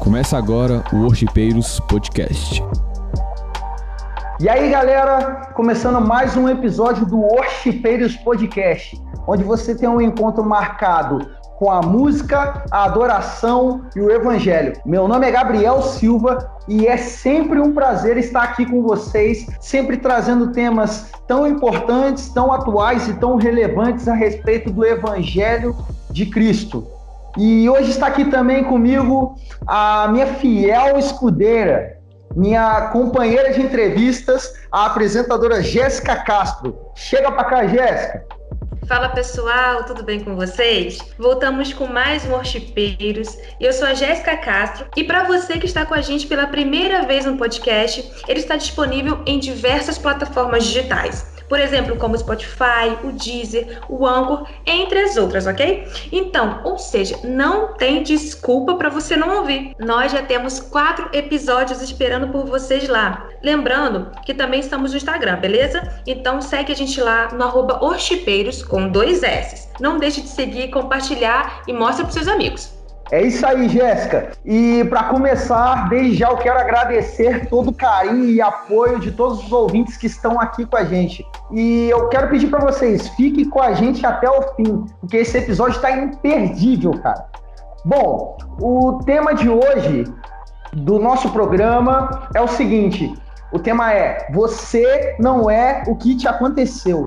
Começa agora o Worshipeiros Podcast. E aí, galera, começando mais um episódio do Worshipeiros Podcast, onde você tem um encontro marcado com a música, a adoração e o evangelho. Meu nome é Gabriel Silva e é sempre um prazer estar aqui com vocês, sempre trazendo temas tão importantes, tão atuais e tão relevantes a respeito do evangelho de Cristo. E hoje está aqui também comigo a minha fiel escudeira, minha companheira de entrevistas, a apresentadora Jéssica Castro. Chega para cá, Jéssica. Fala pessoal, tudo bem com vocês? Voltamos com mais Worshipeiros. Eu sou a Jéssica Castro e para você que está com a gente pela primeira vez no podcast, ele está disponível em diversas plataformas digitais por exemplo, como o Spotify, o Deezer, o Anchor, entre as outras, ok? Então, ou seja, não tem desculpa para você não ouvir. Nós já temos quatro episódios esperando por vocês lá. Lembrando que também estamos no Instagram, beleza? Então segue a gente lá no arroba com dois S. Não deixe de seguir, compartilhar e mostra para seus amigos. É isso aí, Jéssica. E para começar, desde já eu quero agradecer todo o carinho e apoio de todos os ouvintes que estão aqui com a gente. E eu quero pedir para vocês, fiquem com a gente até o fim, porque esse episódio está imperdível, cara. Bom, o tema de hoje do nosso programa é o seguinte: o tema é Você não é o que te aconteceu.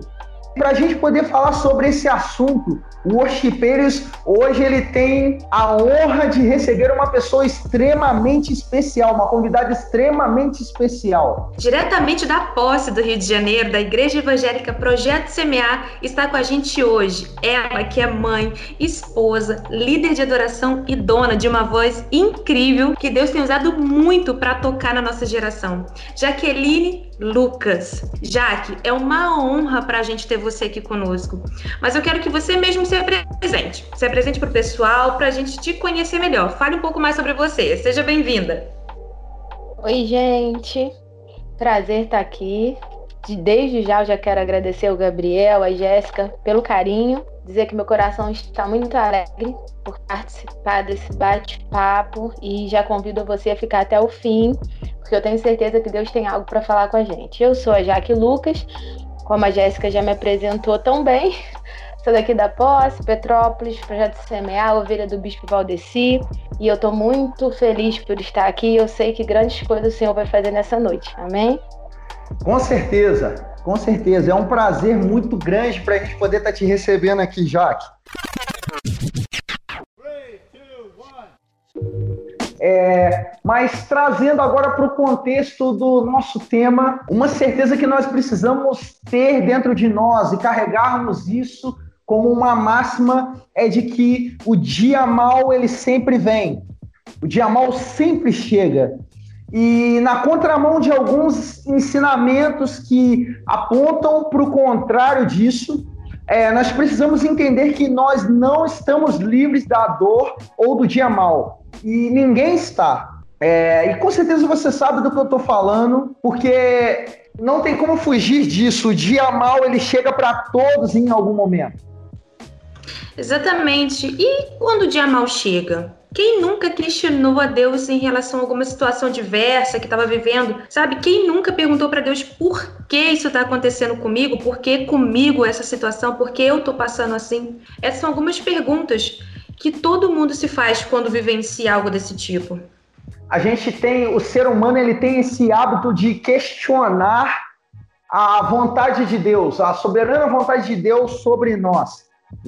Para a gente poder falar sobre esse assunto, o Worshipeiros hoje ele tem a honra de receber uma pessoa extremamente especial, uma convidada extremamente especial. Diretamente da posse do Rio de Janeiro, da Igreja Evangélica Projeto Semear, está com a gente hoje. Ela que é mãe, esposa, líder de adoração e dona de uma voz incrível que Deus tem usado muito para tocar na nossa geração. Jaqueline Lucas. Jaque, é uma honra para a gente ter você aqui conosco. Mas eu quero que você mesmo se apresente. Se apresente para o pessoal, para a gente te conhecer melhor. Fale um pouco mais sobre você. Seja bem-vinda. Oi, gente. Prazer estar aqui. Desde já eu já quero agradecer ao Gabriel, a Jéssica pelo carinho, dizer que meu coração está muito alegre por participar desse bate-papo e já convido você a ficar até o fim, porque eu tenho certeza que Deus tem algo para falar com a gente. Eu sou a Jaque Lucas, como a Jéssica já me apresentou tão bem, Sou daqui da Posse, Petrópolis, Projeto Semear, Ovelha do Bispo Valdeci. E eu estou muito feliz por estar aqui. Eu sei que grandes coisas o Senhor vai fazer nessa noite. Amém? Com certeza, com certeza. É um prazer muito grande para a gente poder estar tá te recebendo aqui, Jaque. É, mas trazendo agora para o contexto do nosso tema, uma certeza que nós precisamos ter dentro de nós e carregarmos isso como uma máxima é de que o dia mal ele sempre vem. O dia mal sempre chega. E na contramão de alguns ensinamentos que apontam para o contrário disso, é, nós precisamos entender que nós não estamos livres da dor ou do dia mal. E ninguém está. É, e com certeza você sabe do que eu estou falando, porque não tem como fugir disso. O dia mal ele chega para todos em algum momento. Exatamente. E quando o dia mal chega? Quem nunca questionou a Deus em relação a alguma situação diversa que estava vivendo? Sabe? Quem nunca perguntou para Deus por que isso está acontecendo comigo? Por que comigo essa situação? Por que eu estou passando assim? Essas são algumas perguntas que todo mundo se faz quando vivencia algo desse tipo. A gente tem, o ser humano ele tem esse hábito de questionar a vontade de Deus, a soberana vontade de Deus sobre nós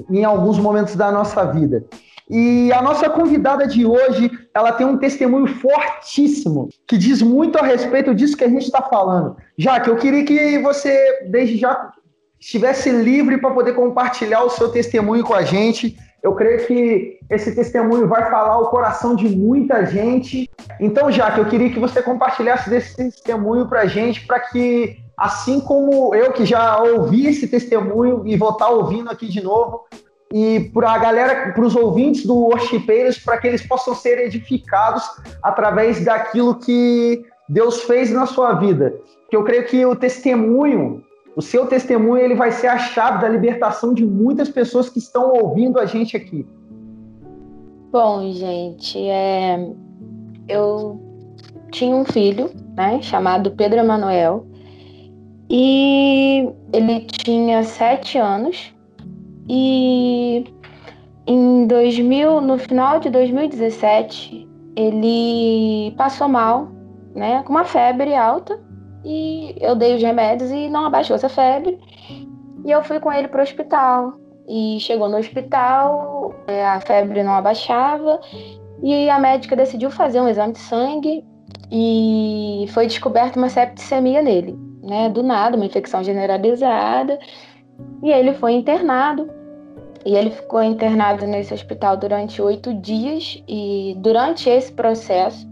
em alguns momentos da nossa vida. E a nossa convidada de hoje, ela tem um testemunho fortíssimo que diz muito a respeito disso que a gente está falando. Já que eu queria que você, desde já, estivesse livre para poder compartilhar o seu testemunho com a gente. Eu creio que esse testemunho vai falar o coração de muita gente. Então, já que eu queria que você compartilhasse desse testemunho para a gente, para que assim como eu que já ouvi esse testemunho e vou estar ouvindo aqui de novo, e para a galera, para os ouvintes do Worshipeiros, para que eles possam ser edificados através daquilo que Deus fez na sua vida. Que eu creio que o testemunho O seu testemunho ele vai ser a chave da libertação de muitas pessoas que estão ouvindo a gente aqui. Bom, gente, é... eu tinha um filho, né, chamado Pedro Emanuel, e ele tinha sete anos e em 2000, no final de 2017, ele passou mal, né, com uma febre alta e eu dei os remédios e não abaixou essa febre. E eu fui com ele para o hospital. E chegou no hospital, é, a febre não abaixava e a médica decidiu fazer um exame de sangue e foi descoberta uma septicemia nele, né? Do nada, uma infecção generalizada. E ele foi internado. E ele ficou internado nesse hospital durante oito dias. E durante esse processo,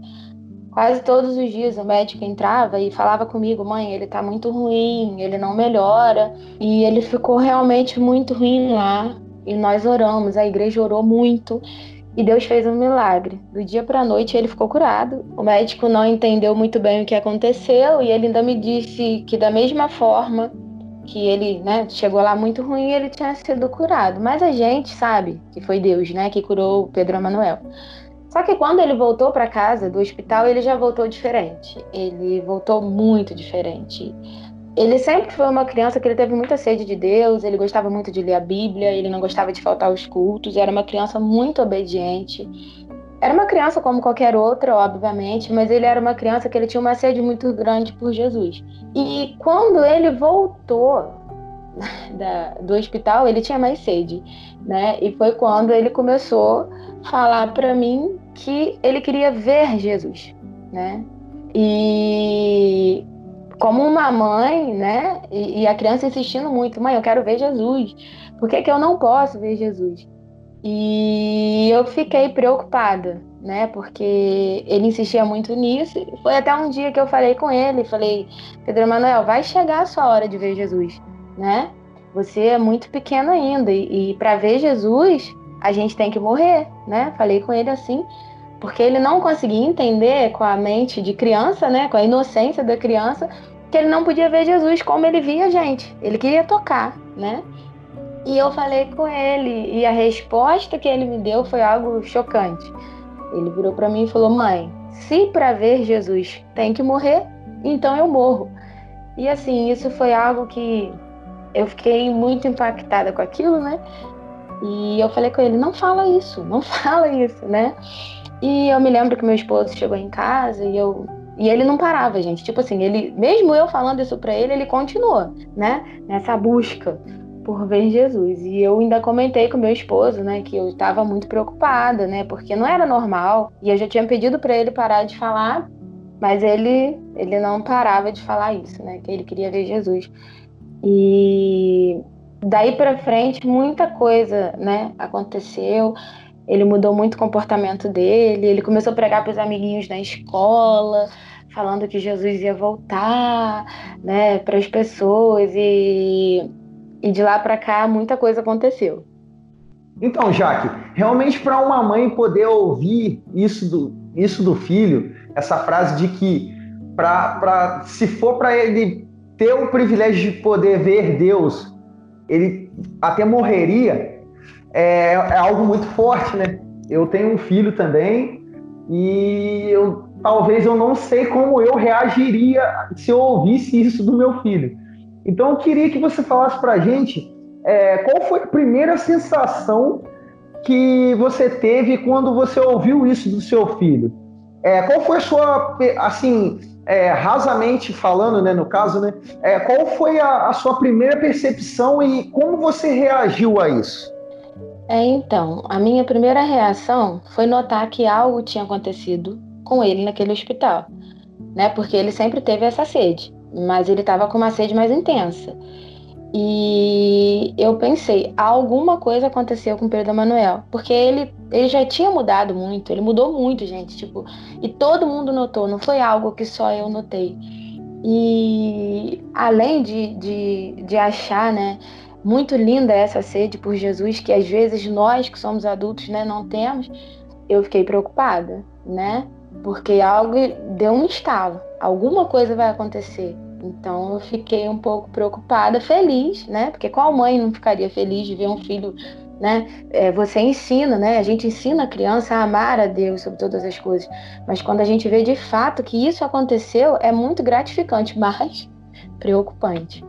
quase todos os dias o médico entrava e falava comigo: mãe, ele tá muito ruim, ele não melhora. E ele ficou realmente muito ruim lá. E nós oramos, a igreja orou muito. E Deus fez um milagre. Do dia para a noite ele ficou curado. O médico não entendeu muito bem o que aconteceu e ele ainda me disse que da mesma forma que ele, né, chegou lá muito ruim, ele tinha sido curado. Mas a gente sabe que foi Deus, né, que curou o Pedro Emanuel. Só que quando ele voltou para casa do hospital, ele já voltou diferente. Ele voltou muito diferente. Ele sempre foi uma criança que ele teve muita sede de Deus, ele gostava muito de ler a Bíblia, ele não gostava de faltar aos cultos, era uma criança muito obediente. Era uma criança como qualquer outra, obviamente, mas ele era uma criança que ele tinha uma sede muito grande por Jesus. E quando ele voltou da, do hospital, ele tinha mais sede, né? E foi quando ele começou a falar para mim que ele queria ver Jesus, né? E como uma mãe, né? E, e, a criança insistindo muito, mãe, eu quero ver Jesus. Por que, que eu não posso ver Jesus? E eu fiquei preocupada, né? Porque ele insistia muito nisso. Foi até um dia que eu falei com ele, falei, Pedro Manuel, vai chegar a sua hora de ver Jesus, né? Você é muito pequeno ainda e, e para ver Jesus a gente tem que morrer, né? Falei com ele assim porque ele não conseguia entender com a mente de criança, né, com a inocência da criança, que ele não podia ver Jesus como ele via a gente. Ele queria tocar, né? E eu falei com ele e a resposta que ele me deu foi algo chocante. Ele virou para mim e falou: "Mãe, se para ver Jesus tem que morrer, então eu morro". E assim, isso foi algo que eu fiquei muito impactada com aquilo, né? E eu falei com ele: "Não fala isso, não fala isso", né? E eu me lembro que meu esposo chegou em casa e eu e ele não parava, gente. Tipo assim, ele, mesmo eu falando isso para ele, ele continua, né? Nessa busca por ver Jesus. E eu ainda comentei com meu esposo, né, que eu estava muito preocupada, né, porque não era normal. E eu já tinha pedido para ele parar de falar, mas ele ele não parava de falar isso, né, que ele queria ver Jesus. E daí para frente muita coisa, né, aconteceu. Ele mudou muito o comportamento dele, ele começou a pregar para os amiguinhos na escola, falando que Jesus ia voltar, né, para as pessoas. E, e de lá para cá muita coisa aconteceu. Então, Jaque, realmente para uma mãe poder ouvir isso do, isso do filho, essa frase de que para se for para ele ter o privilégio de poder ver Deus, ele até morreria, é, é algo muito forte, né? Eu tenho um filho também e eu talvez eu não sei como eu reagiria se eu ouvisse isso do meu filho. Então eu queria que você falasse para gente é, qual foi a primeira sensação que você teve quando você ouviu isso do seu filho. É, qual foi a sua, assim, é, rasamente falando, né, no caso, né, é, qual foi a, a sua primeira percepção e como você reagiu a isso? É, então, a minha primeira reação foi notar que algo tinha acontecido com ele naquele hospital, né? Porque ele sempre teve essa sede, mas ele estava com uma sede mais intensa. E eu pensei, alguma coisa aconteceu com o Pedro Manuel, porque ele, ele já tinha mudado muito, ele mudou muito, gente, tipo, e todo mundo notou, não foi algo que só eu notei. E além de, de, de achar, né, muito linda essa sede por Jesus que às vezes nós que somos adultos, né, não temos. Eu fiquei preocupada, né? Porque algo deu um estalo, alguma coisa vai acontecer, Então eu fiquei um pouco preocupada, feliz, né? Porque qual mãe não ficaria feliz de ver um filho, né? É, você ensina, né? A gente ensina a criança a amar a Deus sobre todas as coisas. Mas quando a gente vê de fato que isso aconteceu, é muito gratificante, mas preocupante.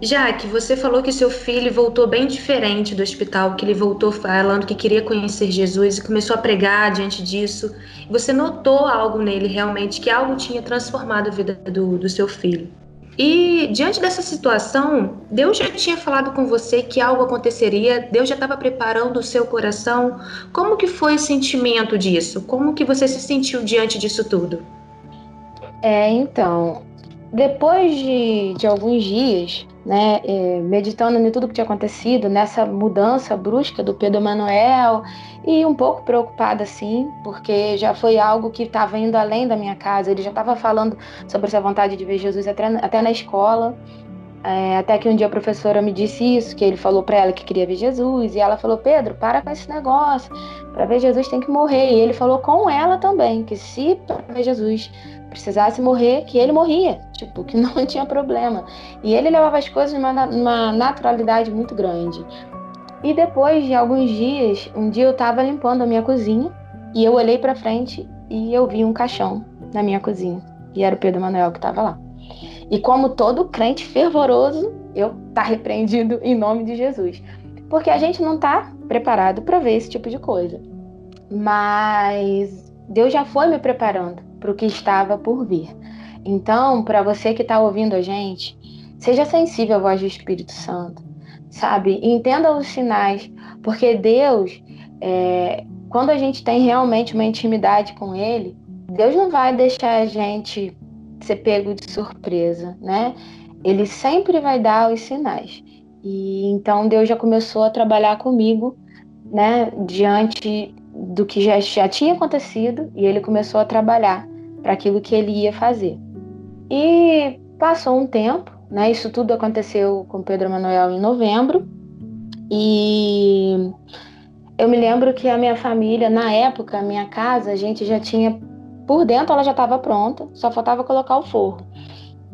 Jaque, você falou que seu filho voltou bem diferente do hospital, que ele voltou falando que queria conhecer Jesus e começou a pregar diante disso. Você notou algo nele realmente, que algo tinha transformado a vida do, do seu filho. E diante dessa situação, Deus já tinha falado com você que algo aconteceria, Deus já estava preparando o seu coração. Como que foi o sentimento disso? Como que você se sentiu diante disso tudo? É, então, depois de, de alguns dias, né, é, meditando em tudo que tinha acontecido, nessa mudança brusca do Pedro Manuel e um pouco preocupada assim, porque já foi algo que estava indo além da minha casa. Ele já estava falando sobre essa vontade de ver Jesus até, até na escola. É, até que um dia a professora me disse isso, que ele falou para ela que queria ver Jesus, e ela falou: Pedro, para com esse negócio, para ver Jesus tem que morrer. E ele falou com ela também, que se para ver Jesus precisasse morrer, que ele morria, tipo, que não tinha problema. E ele levava as coisas numa, numa naturalidade muito grande. E depois de alguns dias, um dia eu estava limpando a minha cozinha e eu olhei para frente e eu vi um caixão na minha cozinha. E era o Pedro Manuel que estava lá. E como todo crente fervoroso, eu tá repreendido em nome de Jesus. Porque a gente não está preparado para ver esse tipo de coisa. Mas Deus já foi me preparando para o que estava por vir. Então, para você que está ouvindo a gente, seja sensível à voz do Espírito Santo, sabe? Entenda os sinais, porque Deus, é, quando a gente tem realmente uma intimidade com Ele, Deus não vai deixar a gente ser pego de surpresa, né? Ele sempre vai dar os sinais. E então Deus já começou a trabalhar comigo, né, diante do que já, já tinha acontecido e ele começou a trabalhar para aquilo que ele ia fazer. E passou um tempo, né? Isso tudo aconteceu com Pedro Manuel em novembro. E eu me lembro que a minha família, na época, a minha casa, a gente já tinha por dentro ela já estava pronta, só faltava colocar o forro.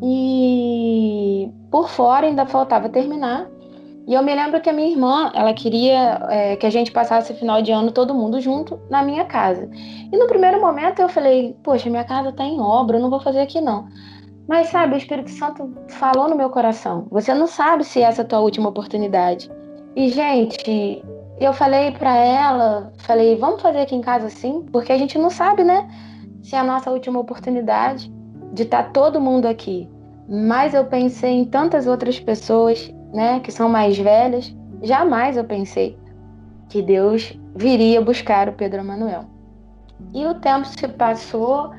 E por fora ainda faltava terminar. E eu me lembro que a minha irmã, ela queria é, que a gente passasse o final de ano todo mundo junto na minha casa. E no primeiro momento eu falei, poxa, minha casa está em obra, eu não vou fazer aqui não. Mas sabe, o Espírito Santo falou no meu coração. Você não sabe se essa é a tua última oportunidade. E gente, eu falei para ela, falei, vamos fazer aqui em casa sim, porque a gente não sabe, né, se é a nossa última oportunidade de estar tá todo mundo aqui. Mas eu pensei em tantas outras pessoas né, que são mais velhas, jamais eu pensei que Deus viria buscar o Pedro Manuel. E o tempo se passou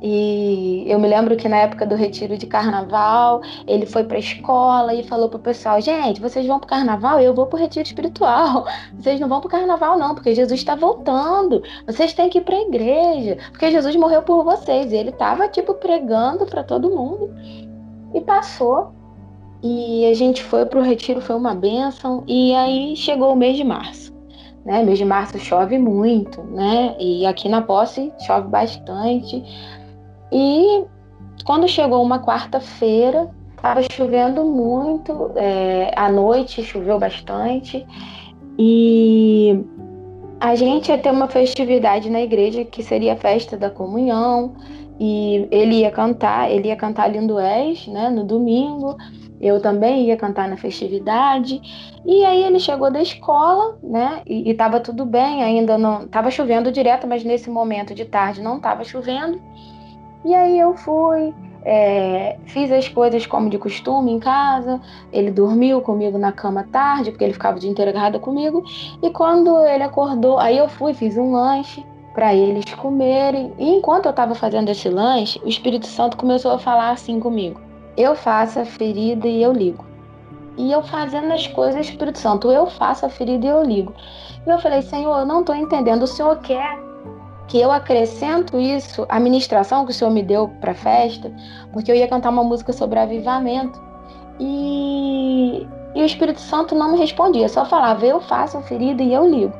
e eu me lembro que na época do retiro de carnaval, ele foi para a escola e falou para o pessoal: gente, vocês vão para o carnaval? Eu vou para o retiro espiritual. Vocês não vão para o carnaval, não, porque Jesus está voltando. Vocês têm que ir para a igreja, porque Jesus morreu por vocês. E ele estava, tipo, pregando para todo mundo. E passou. E a gente foi para o retiro, foi uma benção. E aí chegou o mês de março. Né? Mês de março chove muito, né? E aqui na posse chove bastante. E quando chegou uma quarta-feira, estava chovendo muito. É, à noite choveu bastante. E a gente ia ter uma festividade na igreja que seria a festa da comunhão. E ele ia cantar, ele ia cantar Lindo És, né, no domingo. Eu também ia cantar na festividade. E aí ele chegou da escola, né? E, estava tudo bem, ainda não. Tava chovendo direto, mas nesse momento de tarde não estava chovendo. E aí eu fui, é, fiz as coisas como de costume em casa. Ele dormiu comigo na cama tarde, porque ele ficava o dia inteiro agarrado comigo. E quando ele acordou, aí eu fui, fiz um lanche para eles comerem. E enquanto eu estava fazendo esse lanche, o Espírito Santo começou a falar assim comigo eu faço a ferida e eu ligo. E eu fazendo as coisas, Espírito Santo, eu faço a ferida e eu ligo. E eu falei, Senhor, eu não estou entendendo. O Senhor quer que eu acrescento isso, a ministração que o Senhor me deu para festa, porque eu ia cantar uma música sobre avivamento. E, e o Espírito Santo não me respondia, só falava, eu faço a ferida e eu ligo.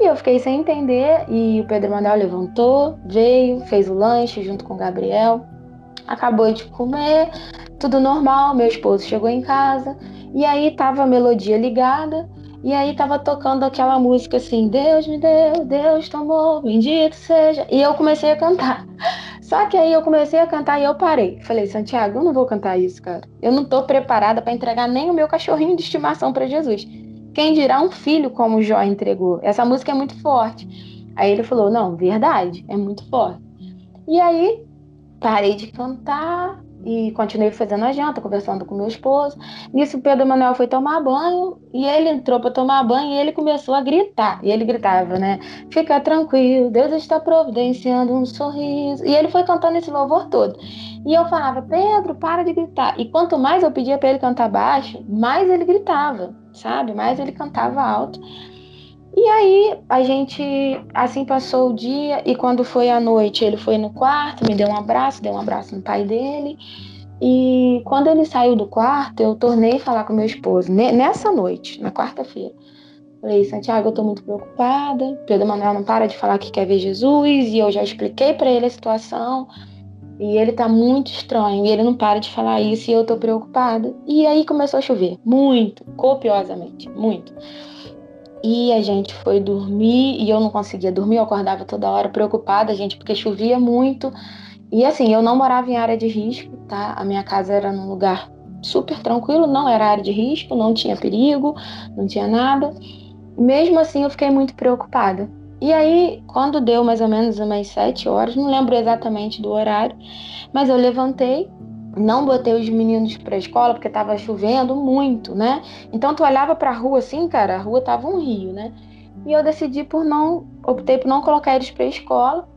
E eu fiquei sem entender, e o Pedro Manuel levantou, veio, fez o lanche junto com o Gabriel. Acabou de comer, tudo normal, meu esposo chegou em casa, e aí tava a melodia ligada, e aí tava tocando aquela música assim, Deus me deu, Deus tomou, bendito seja. E eu comecei a cantar. Só que aí eu comecei a cantar e eu parei. Falei, Santiago, eu não vou cantar isso, cara. Eu não tô preparada para entregar nem o meu cachorrinho de estimação para Jesus. Quem dirá um filho como Jó entregou? Essa música é muito forte. Aí ele falou: Não, verdade, é muito forte. E aí parei de cantar, e continuei fazendo a janta, conversando com meu esposo. Nisso, o Pedro Manuel foi tomar banho e ele entrou para tomar banho e ele começou a gritar. E ele gritava, né? Fica tranquilo, Deus está providenciando um sorriso. E ele foi cantando esse louvor todo. E eu falava, Pedro, para de gritar. E quanto mais eu pedia para ele cantar baixo, mais ele gritava, sabe? Mais ele cantava alto. E aí a gente assim passou o dia e quando foi a noite ele foi no quarto, me deu um abraço, deu um abraço no pai dele. E quando ele saiu do quarto, eu tornei a falar com meu esposo nessa noite, na quarta-feira. Falei, Santiago, eu tô muito preocupada. Pedro Manuel não para de falar que quer ver Jesus e eu já expliquei para ele a situação. E ele tá muito estranho e ele não para de falar isso e eu tô preocupada. E aí começou a chover, muito, copiosamente, muito. E a gente foi dormir e eu não conseguia dormir, eu acordava toda hora preocupada, gente, porque chovia muito. E assim, eu não morava em área de risco, tá? A minha casa era num lugar super tranquilo, não era área de risco, não tinha perigo, não tinha nada. Mesmo assim, eu fiquei muito preocupada. E aí, quando deu mais ou menos umas sete horas, não lembro exatamente do horário, mas eu levantei não botei os meninos para a escola porque estava chovendo muito, né? Então tu olhava para a rua assim, cara, a rua tava um rio, né? E eu decidi por não, optei por não colocar eles para a escola.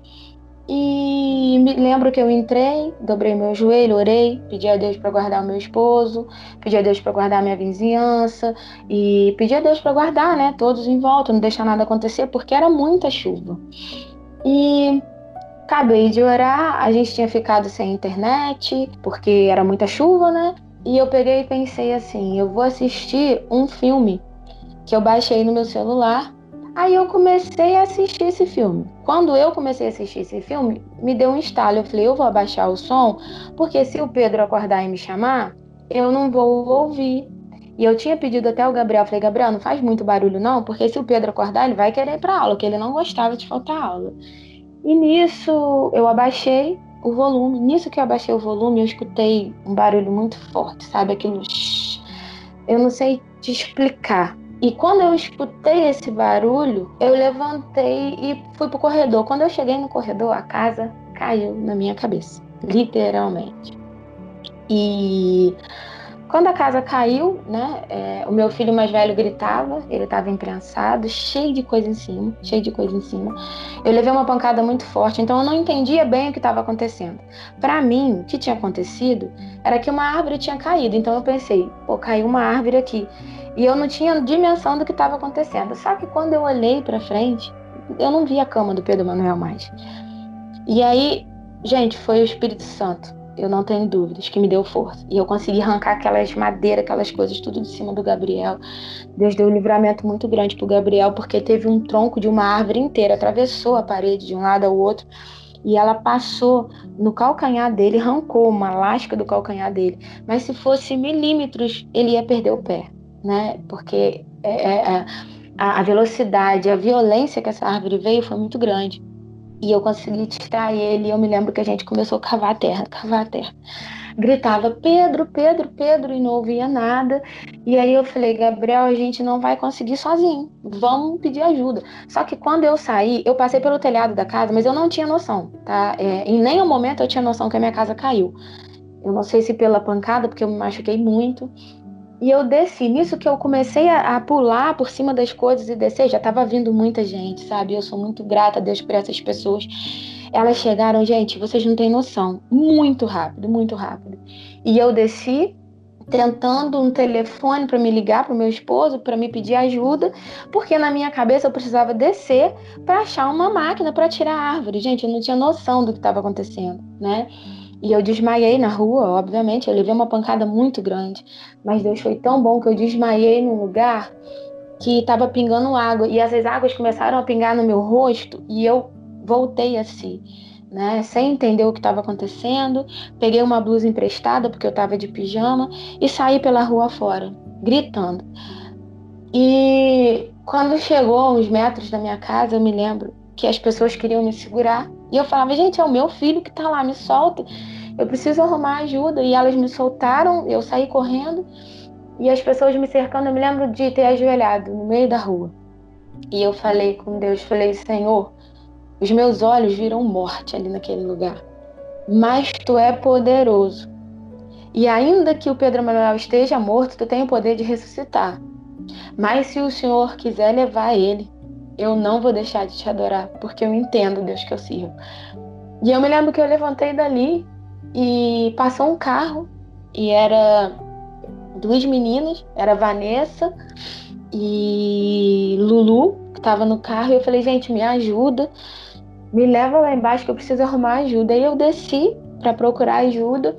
E me lembro que eu entrei, dobrei meu joelho, orei, pedi a Deus para guardar o meu esposo, pedi a Deus para guardar a minha vizinhança e pedi a Deus para guardar, né, todos em volta, não deixar nada acontecer, porque era muita chuva. E Acabei de orar, a gente tinha ficado sem internet, porque era muita chuva, né? E eu peguei e pensei assim: eu vou assistir um filme que eu baixei no meu celular. Aí eu comecei a assistir esse filme. Quando eu comecei a assistir esse filme, me deu um estalo. Eu falei: eu vou abaixar o som, porque se o Pedro acordar e me chamar, eu não vou ouvir. E eu tinha pedido até o Gabriel, falei, Gabriel, não faz muito barulho não, porque se o Pedro acordar, ele vai querer ir para aula, que ele não gostava de faltar aula. E nisso eu abaixei o volume. Nisso que eu abaixei o volume, eu escutei um barulho muito forte, sabe? Aquilo. Eu não sei te explicar. E quando eu escutei esse barulho, eu levantei e fui pro corredor. Quando eu cheguei no corredor, a casa caiu na minha cabeça, literalmente. E quando a casa caiu, né, é, o meu filho mais velho gritava, ele estava imprensado, cheio de coisa em cima, cheio de coisa em cima. Eu levei uma pancada muito forte, então eu não entendia bem o que estava acontecendo. Para mim, o que tinha acontecido era que uma árvore tinha caído, então eu pensei, pô, caiu uma árvore aqui. E eu não tinha dimensão do que estava acontecendo. Só que quando eu olhei para frente, eu não vi a cama do Pedro Manuel mais. E aí, gente, foi o Espírito Santo eu não tenho dúvidas, que me deu força. E eu consegui arrancar aquelas madeiras, aquelas coisas, tudo de cima do Gabriel. Deus deu um livramento muito grande pro Gabriel, porque teve um tronco de uma árvore inteira, atravessou a parede de um lado ao outro. E ela passou no calcanhar dele, arrancou uma lasca do calcanhar dele. Mas se fosse milímetros, ele ia perder o pé, né? Porque é, é, é a velocidade, a violência que essa árvore veio foi muito grande. E eu consegui tirar ele. Eu me lembro que a gente começou a cavar a terra, cavar a terra. Gritava Pedro, Pedro, Pedro, e não ouvia nada. E aí eu falei, Gabriel, a gente não vai conseguir sozinho. Vamos pedir ajuda. Só que quando eu saí, eu passei pelo telhado da casa, mas eu não tinha noção, tá? É, em nenhum momento eu tinha noção que a minha casa caiu. Eu não sei se pela pancada, porque eu me machuquei muito. E eu desci. Nisso que eu comecei a, a, pular por cima das coisas e descer, já estava vindo muita gente, sabe? Eu sou muito grata a Deus por essas pessoas. Elas chegaram, gente, vocês não têm noção. Muito rápido, muito rápido. E eu desci tentando um telefone para me ligar para o meu esposo, para me pedir ajuda, porque na minha cabeça eu precisava descer para achar uma máquina para tirar a árvore. Gente, eu não tinha noção do que estava acontecendo, né? E eu desmaiei na rua, obviamente, eu levei uma pancada muito grande. Mas Deus foi tão bom que eu desmaiei num lugar que estava pingando água. E essas águas começaram a pingar no meu rosto e eu voltei assim. né, sem entender o que estava acontecendo, peguei uma blusa emprestada porque eu estava de pijama e saí pela rua fora, gritando. E quando chegou uns metros da minha casa, eu me lembro que as pessoas queriam me segurar e eu falava, gente, é o meu filho que está lá, me solta. Eu preciso arrumar ajuda. E elas me soltaram, eu saí correndo e as pessoas me cercando. Eu me lembro de ter ajoelhado no meio da rua. E eu falei com Deus, falei, Senhor, os meus olhos viram morte ali naquele lugar. Mas tu é poderoso. E ainda que o Pedro Manuel esteja morto, tu tem o poder de ressuscitar. Mas se o Senhor quiser levar ele, eu não vou deixar de te adorar, porque eu entendo Deus que eu sirvo. E eu me lembro que eu levantei dali e passou um carro e era duas meninas, era Vanessa e Lulu, que estava no carro, e eu falei, gente, me ajuda me leva lá embaixo que eu preciso arrumar ajuda. Aí eu desci para procurar ajuda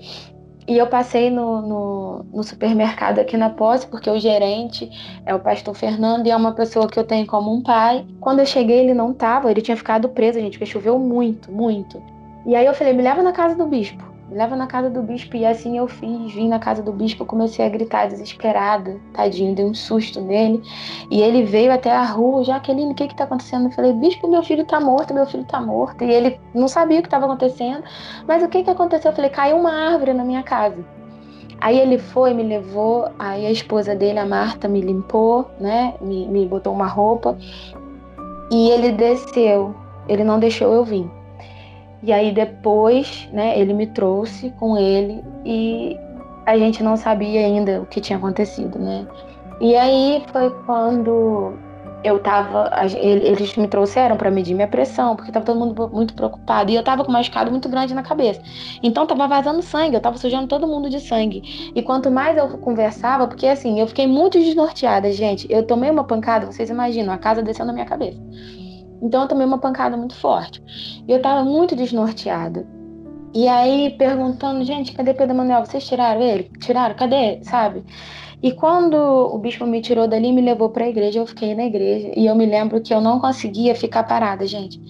e eu passei no, no, no, supermercado aqui na posse, porque o gerente é o pastor Fernando e é uma pessoa que eu tenho como um pai. Quando eu cheguei, ele não tava, ele tinha ficado preso, gente, porque choveu muito, muito. E aí eu falei, me leva na casa do bispo me leva na casa do bispo. E assim eu fiz, vim na casa do bispo, comecei a gritar desesperada, tadinho, dei um susto nele. E ele veio até a rua, Jaqueline, o que que tá acontecendo? Eu falei, bispo, meu filho tá morto, meu filho tá morto. E ele não sabia o que estava acontecendo. Mas o que que aconteceu? Eu falei, caiu uma árvore na minha casa. Aí ele foi, me levou, aí a esposa dele, a Marta, me limpou, né? Me, me botou uma roupa. E ele desceu. Ele não deixou eu vir. E aí depois, né, ele me trouxe com ele e a gente não sabia ainda o que tinha acontecido, né? E aí foi quando eu tava, eles me trouxeram para medir minha pressão, porque tava todo mundo muito preocupado e eu tava com uma escada muito grande na cabeça. Então tava vazando sangue, eu tava sujando todo mundo de sangue. E quanto mais eu conversava, porque assim, eu fiquei muito desnorteada, gente. Eu tomei uma pancada, vocês imaginam, a casa desceu na minha cabeça. Então eu tomei uma pancada muito forte. E eu tava muito desnorteada. E aí perguntando, gente, cadê Pedro Manuel? Vocês tiraram ele? Tiraram? Cadê? Sabe? E quando o bispo me tirou dali e me levou para a igreja, eu fiquei na igreja. E eu me lembro que eu não conseguia ficar parada, gente.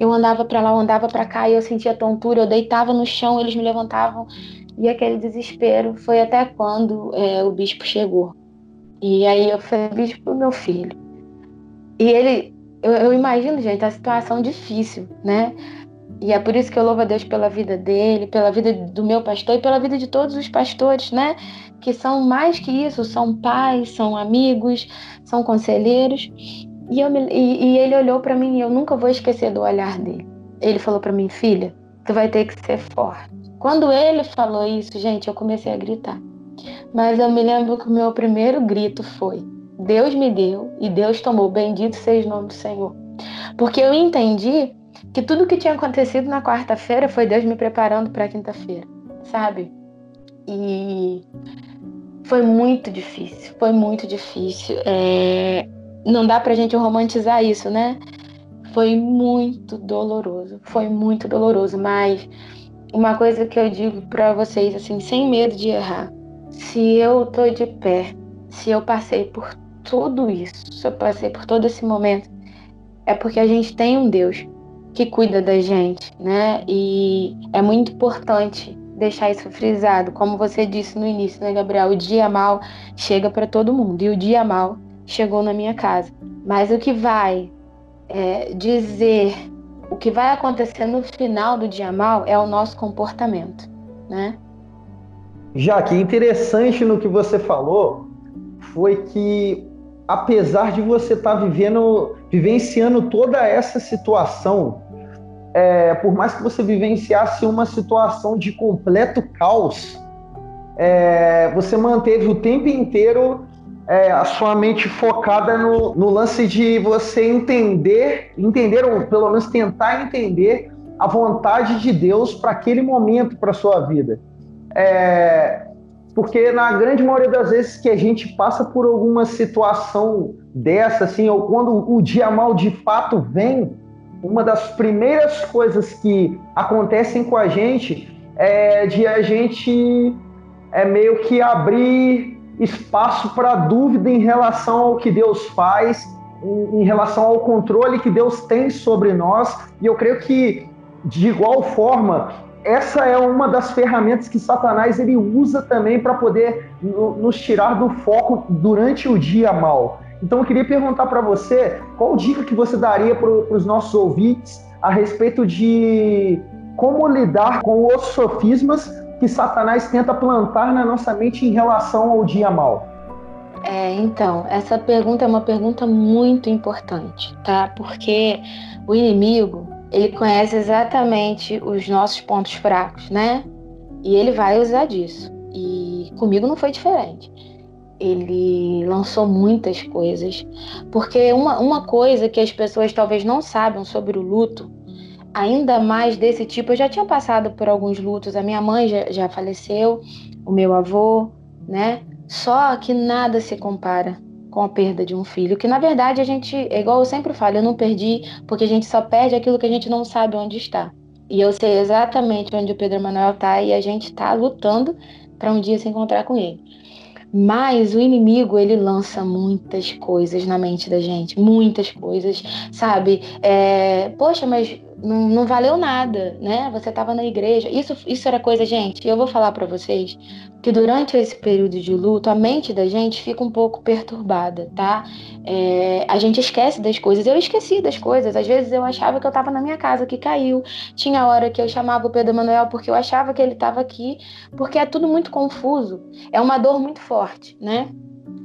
Eu andava para lá, eu andava para cá e eu sentia tontura. Eu deitava no chão, eles me levantavam. E aquele desespero foi até quando é, o bispo chegou. E aí eu falei, bispo, meu filho. E ele eu, eu imagino, gente, a situação difícil, né? E é por isso que eu louvo a Deus pela vida dele, pela vida do meu pastor e pela vida de todos os pastores, né? Que são mais que isso, são pais, são amigos, são conselheiros. E, eu me, e, e ele olhou para mim e eu nunca vou esquecer do olhar dele. Ele falou para mim, filha, tu vai ter que ser forte. Quando ele falou isso, gente, eu comecei a gritar. Mas eu me lembro que o meu primeiro grito foi: Deus me deu e Deus tomou. Bendito seja o nome do Senhor. Porque eu entendi que tudo que tinha acontecido na quarta-feira foi Deus me preparando para quinta-feira, sabe? E foi muito difícil, foi muito difícil. É... Não dá pra gente romantizar isso, né? Foi muito doloroso, foi muito doloroso, mas uma coisa que eu digo para vocês, assim, sem medo de errar: se eu tô de pé, se eu passei por tudo isso, se eu passei por todo esse momento, é porque a gente tem um Deus que cuida da gente, né? E é muito importante deixar isso frisado, como você disse no início, né, Gabriel? O dia mal chega para todo mundo e o dia mal chegou na minha casa. Mas o que vai é, dizer, o que vai acontecer no final do dia mal é o nosso comportamento, né? Já que interessante no que você falou foi que apesar de você estar tá vivendo, vivenciando toda essa situação, é, por mais que você vivenciasse uma situação de completo caos, é, você manteve o tempo inteiro é, a sua mente focada no, no, lance de você entender, entender ou pelo menos tentar entender a vontade de Deus para aquele momento para sua vida. É, porque na grande maioria das vezes que a gente passa por alguma situação dessa, assim, ou quando o dia mal de fato vem, uma das primeiras coisas que acontecem com a gente é de a gente é meio que abrir espaço para dúvida em relação ao que Deus faz, em, em relação ao controle que Deus tem sobre nós. E eu creio que de igual forma, essa é uma das ferramentas que Satanás ele usa também para poder nos tirar do foco durante o dia mal. Então eu queria perguntar para você qual dica que você daria para os nossos ouvintes a respeito de como lidar com os sofismas que Satanás tenta plantar na nossa mente em relação ao dia mal. É, então, essa pergunta é uma pergunta muito importante, tá? Porque o inimigo, ele conhece exatamente os nossos pontos fracos, né? E ele vai usar disso. E comigo não foi diferente. Ele lançou muitas coisas, porque uma, uma coisa que as pessoas talvez não saibam sobre o luto, ainda mais desse tipo, eu já tinha passado por alguns lutos, a minha mãe já, já faleceu, o meu avô, né? Só que nada se compara com a perda de um filho, que na verdade a gente, é igual eu sempre falo, eu não perdi porque a gente só perde aquilo que a gente não sabe onde está. E eu sei exatamente onde o Pedro Manuel está e a gente está lutando para um dia se encontrar com ele. Mas o inimigo, ele lança muitas coisas na mente da gente, muitas coisas, sabe? É, poxa, mas não, não valeu nada, né? Você estava na igreja. Isso, isso era coisa, gente. Eu vou falar para vocês que durante esse período de luto, a mente da gente fica um pouco perturbada, tá? É, a gente esquece das coisas. Eu esqueci das coisas. Às vezes eu achava que eu estava na minha casa, que caiu. Tinha hora que eu chamava o Pedro Manuel porque eu achava que ele estava aqui, porque é tudo muito confuso. É uma dor muito forte, né?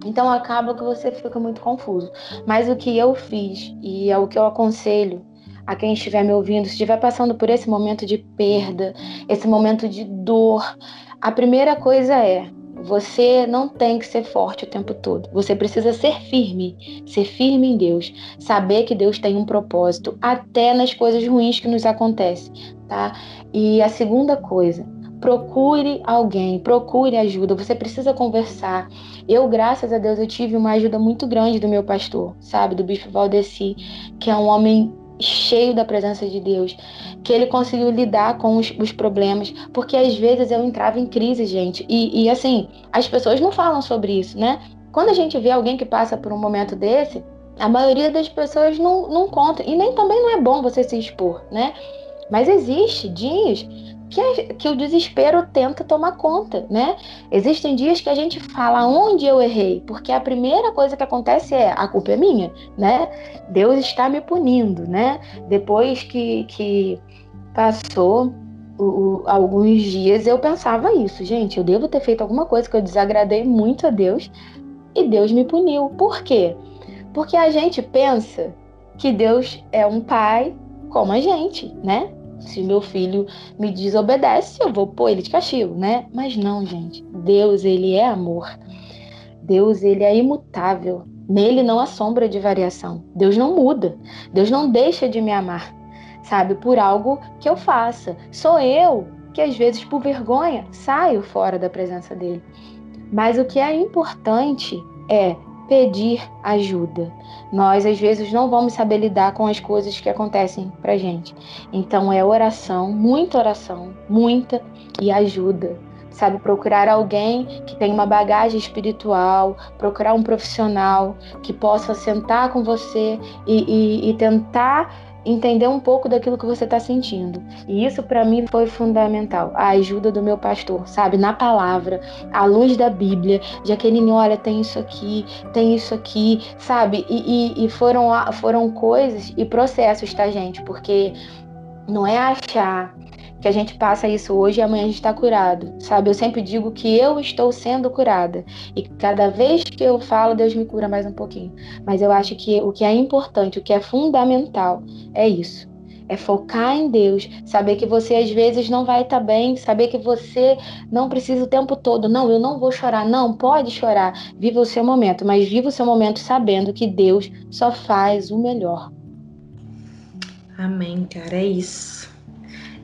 Então acaba que você fica muito confuso. Mas o que eu fiz e é o que eu aconselho a quem estiver me ouvindo, se estiver passando por esse momento de perda, esse momento de dor, a primeira coisa é: você não tem que ser forte o tempo todo. Você precisa ser firme, ser firme em Deus, saber que Deus tem um propósito até nas coisas ruins que nos acontecem, tá? E a segunda coisa, procure alguém, procure ajuda. Você precisa conversar. Eu, graças a Deus, eu tive uma ajuda muito grande do meu pastor, sabe, do bispo Valdeci, que é um homem cheio da presença de Deus, que ele conseguiu lidar com os, os problemas, porque às vezes eu entrava em crise, gente, e, e assim, as pessoas não falam sobre isso, né? Quando a gente vê alguém que passa por um momento desse, a maioria das pessoas não, não conta, e nem também não é bom você se expor, né? Mas existe dias que, que o desespero tenta tomar conta, né? Existem dias que a gente fala onde eu errei, porque a primeira coisa que acontece é a culpa é minha, né? Deus está me punindo, né? Depois que, que passou o, o, alguns dias eu pensava isso, gente, eu devo ter feito alguma coisa que eu desagradei muito a Deus e Deus me puniu. Por quê? Porque a gente pensa que Deus é um pai como a gente, né? Se meu filho me desobedece, eu vou pôr ele de castigo, né? Mas não, gente. Deus, ele é amor. Deus, ele é imutável. Nele não há sombra de variação. Deus não muda. Deus não deixa de me amar, sabe? Por algo que eu faça. Sou eu que às vezes por vergonha saio fora da presença dele. Mas o que é importante é pedir ajuda. Nós às vezes não vamos saber lidar com as coisas que acontecem pra gente. Então é oração, muita oração, muita e ajuda. Sabe, procurar alguém que tem uma bagagem espiritual, procurar um profissional que possa sentar com você e, e, e tentar entender um pouco daquilo que você está sentindo. E isso para mim foi fundamental. A ajuda do meu pastor, sabe? Na palavra, à luz da Bíblia. Jaqueline, olha, tem isso aqui, tem isso aqui, sabe? E, e, e foram, foram coisas e processos, tá, gente? Porque não é achar que a gente passa isso hoje e amanhã a gente está curado, sabe? Eu sempre digo que eu estou sendo curada e cada vez que eu falo, Deus me cura mais um pouquinho. Mas eu acho que o que é importante, o que é fundamental é isso. É focar em Deus, saber que você às vezes não vai estar tá bem, saber que você não precisa o tempo todo. Não, eu não vou chorar. Não, pode chorar. Viva o seu momento, mas viva o seu momento sabendo que Deus só faz o melhor. Amém, cara, é isso.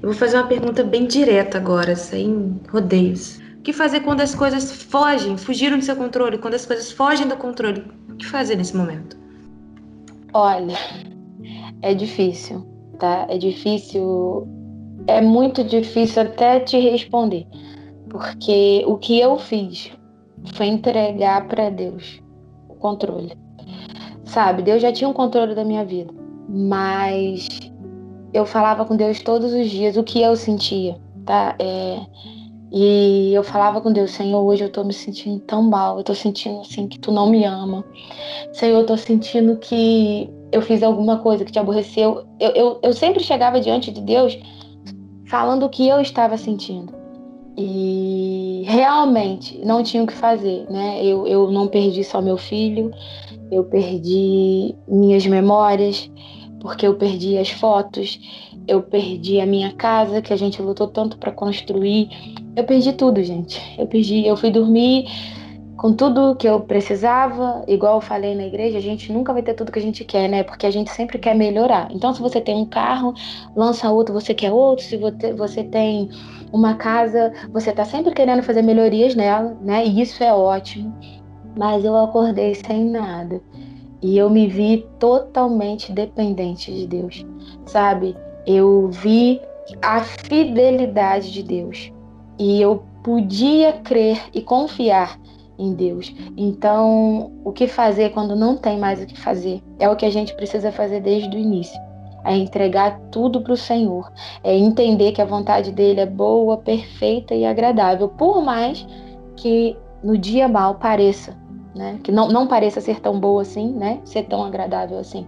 Eu vou fazer uma pergunta bem direta agora, sem rodeios. O que fazer quando as coisas fogem, fugiram do seu controle, quando as coisas fogem do controle? O que fazer nesse momento? Olha, é difícil, tá? É difícil, é muito difícil até te responder, porque o que eu fiz foi entregar para Deus o controle. Sabe, Deus já tinha um controle da minha vida, mas eu falava com Deus todos os dias o que eu sentia, tá? É, e eu falava com Deus, Senhor, hoje eu tô me sentindo tão mal, eu tô sentindo assim que tu não me ama. Senhor, eu tô sentindo que eu fiz alguma coisa que te aborreceu. Eu, eu, eu sempre chegava diante de Deus falando o que eu estava sentindo. E realmente não tinha o que fazer, né? Eu, eu não perdi só meu filho, eu perdi minhas memórias, porque eu perdi as fotos, eu perdi a minha casa que a gente lutou tanto para construir. Eu perdi tudo, gente. Eu perdi, eu fui dormir com tudo que eu precisava, igual eu falei na igreja, a gente nunca vai ter tudo que a gente quer, né? Porque a gente sempre quer melhorar. Então, se você tem um carro, lança outro, você quer outro. Se você tem uma casa, você tá sempre querendo fazer melhorias nela, né? E isso é ótimo. Mas eu acordei sem nada. E eu me vi totalmente dependente de Deus, sabe? Eu vi a fidelidade de Deus. E eu podia crer e confiar em Deus. Então, o que fazer quando não tem mais o que fazer? É o que a gente precisa fazer desde o início. É entregar tudo para o Senhor. É entender que a vontade dele é boa, perfeita e agradável. Por mais que no dia mal pareça, né? Que não, não pareça ser tão boa assim, né? Ser tão agradável assim.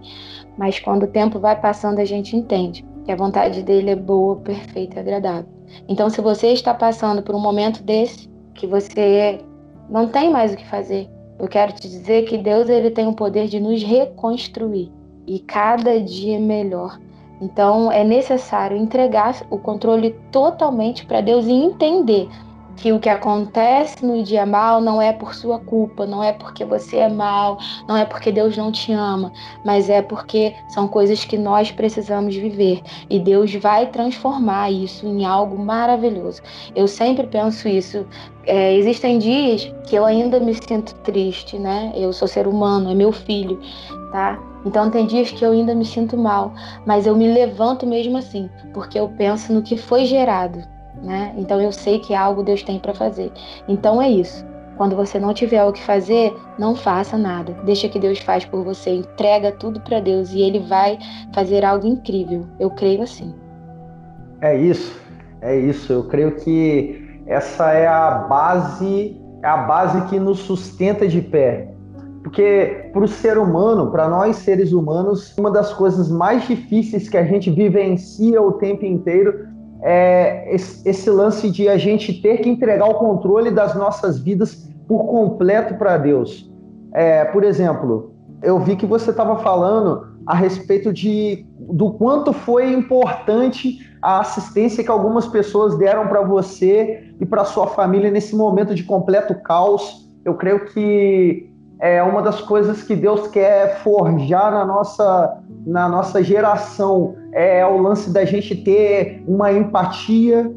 Mas quando o tempo vai passando, a gente entende que a vontade dele é boa, perfeita e agradável. Então, se você está passando por um momento desse, que você não tem mais o que fazer. Eu quero te dizer que Deus ele tem o poder de nos reconstruir e cada dia é melhor. Então é necessário entregar o controle totalmente para Deus e entender que o que acontece no dia mal não é por sua culpa, não é porque você é mal, não é porque Deus não te ama, mas é porque são coisas que nós precisamos viver e Deus vai transformar isso em algo maravilhoso. Eu sempre penso isso. É, existem dias que eu ainda me sinto triste, né? Eu sou ser humano, é meu filho, tá? Então tem dias que eu ainda me sinto mal, mas eu me levanto mesmo assim, porque eu penso no que foi gerado né? Então eu sei que algo Deus tem para fazer. Então é isso. Quando você não tiver o que fazer, não faça nada. Deixa que Deus faz por você, entrega tudo para Deus e ele vai fazer algo incrível. Eu creio assim. É isso. É isso. Eu creio que essa é a base, é a base que nos sustenta de pé. Porque para o ser humano, para nós seres humanos, uma das coisas mais difíceis que a gente vivencia o tempo inteiro é, esse lance de a gente ter que entregar o controle das nossas vidas por completo para Deus. É, por exemplo, eu vi que você estava falando a respeito de do quanto foi importante a assistência que algumas pessoas deram para você e para sua família nesse momento de completo caos. Eu creio que é uma das coisas que Deus quer forjar na nossa na nossa geração é o lance da gente ter uma empatia.